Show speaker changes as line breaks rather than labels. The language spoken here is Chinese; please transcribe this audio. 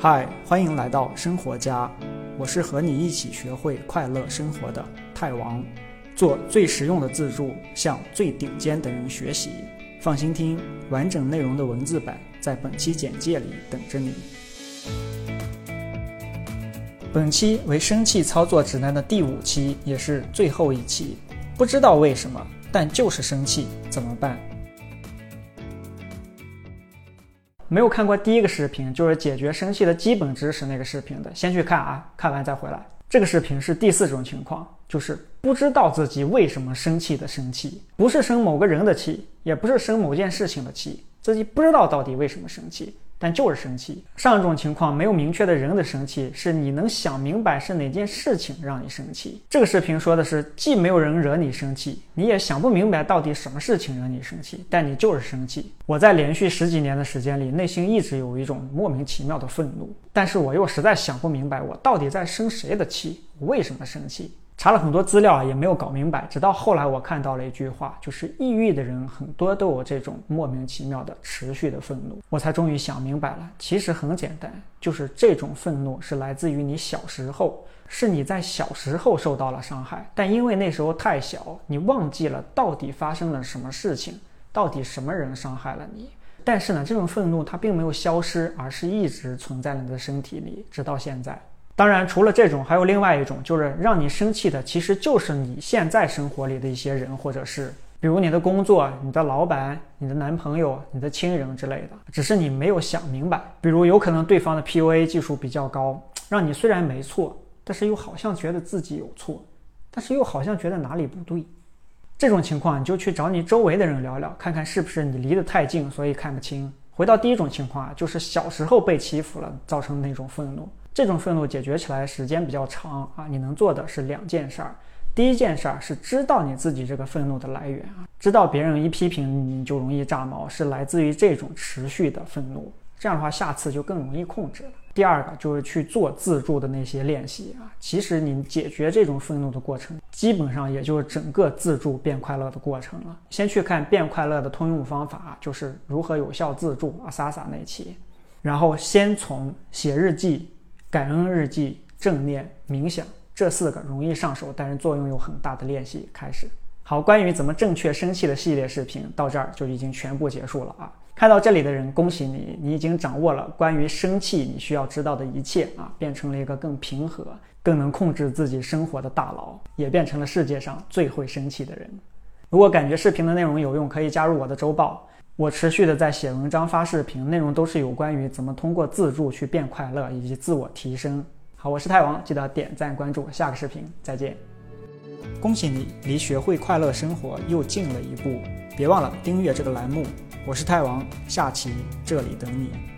嗨，欢迎来到生活家，我是和你一起学会快乐生活的泰王，做最实用的自助，向最顶尖的人学习。放心听，完整内容的文字版在本期简介里等着你。本期为生气操作指南的第五期，也是最后一期。不知道为什么，但就是生气，怎么办？没有看过第一个视频，就是解决生气的基本知识那个视频的，先去看啊，看完再回来。这个视频是第四种情况，就是不知道自己为什么生气的生气，不是生某个人的气，也不是生某件事情的气，自己不知道到底为什么生气。但就是生气。上一种情况没有明确的人的生气，是你能想明白是哪件事情让你生气。这个视频说的是，既没有人惹你生气，你也想不明白到底什么事情惹你生气，但你就是生气。我在连续十几年的时间里，内心一直有一种莫名其妙的愤怒，但是我又实在想不明白，我到底在生谁的气，为什么生气。查了很多资料啊，也没有搞明白。直到后来，我看到了一句话，就是抑郁的人很多都有这种莫名其妙的持续的愤怒，我才终于想明白了。其实很简单，就是这种愤怒是来自于你小时候，是你在小时候受到了伤害，但因为那时候太小，你忘记了到底发生了什么事情，到底什么人伤害了你。但是呢，这种愤怒它并没有消失，而是一直存在了你的身体里，直到现在。当然，除了这种，还有另外一种，就是让你生气的，其实就是你现在生活里的一些人或者是，比如你的工作、你的老板、你的男朋友、你的亲人之类的，只是你没有想明白。比如，有可能对方的 PUA 技术比较高，让你虽然没错，但是又好像觉得自己有错，但是又好像觉得哪里不对。这种情况，你就去找你周围的人聊聊，看看是不是你离得太近，所以看不清。回到第一种情况啊，就是小时候被欺负了，造成那种愤怒。这种愤怒解决起来时间比较长啊，你能做的是两件事儿。第一件事儿是知道你自己这个愤怒的来源啊，知道别人一批评你就容易炸毛，是来自于这种持续的愤怒。这样的话，下次就更容易控制了。第二个就是去做自助的那些练习啊，其实你解决这种愤怒的过程，基本上也就是整个自助变快乐的过程了。先去看变快乐的通用方法，就是如何有效自助啊，萨萨那期。然后先从写日记。感恩日记、正念、冥想这四个容易上手，但是作用有很大的练习。开始，好，关于怎么正确生气的系列视频到这儿就已经全部结束了啊！看到这里的人，恭喜你，你已经掌握了关于生气你需要知道的一切啊，变成了一个更平和、更能控制自己生活的大佬，也变成了世界上最会生气的人。如果感觉视频的内容有用，可以加入我的周报。我持续的在写文章、发视频，内容都是有关于怎么通过自助去变快乐以及自我提升。好，我是泰王，记得点赞关注，下个视频再见。恭喜你离学会快乐生活又近了一步，别忘了订阅这个栏目。我是泰王，下期这里等你。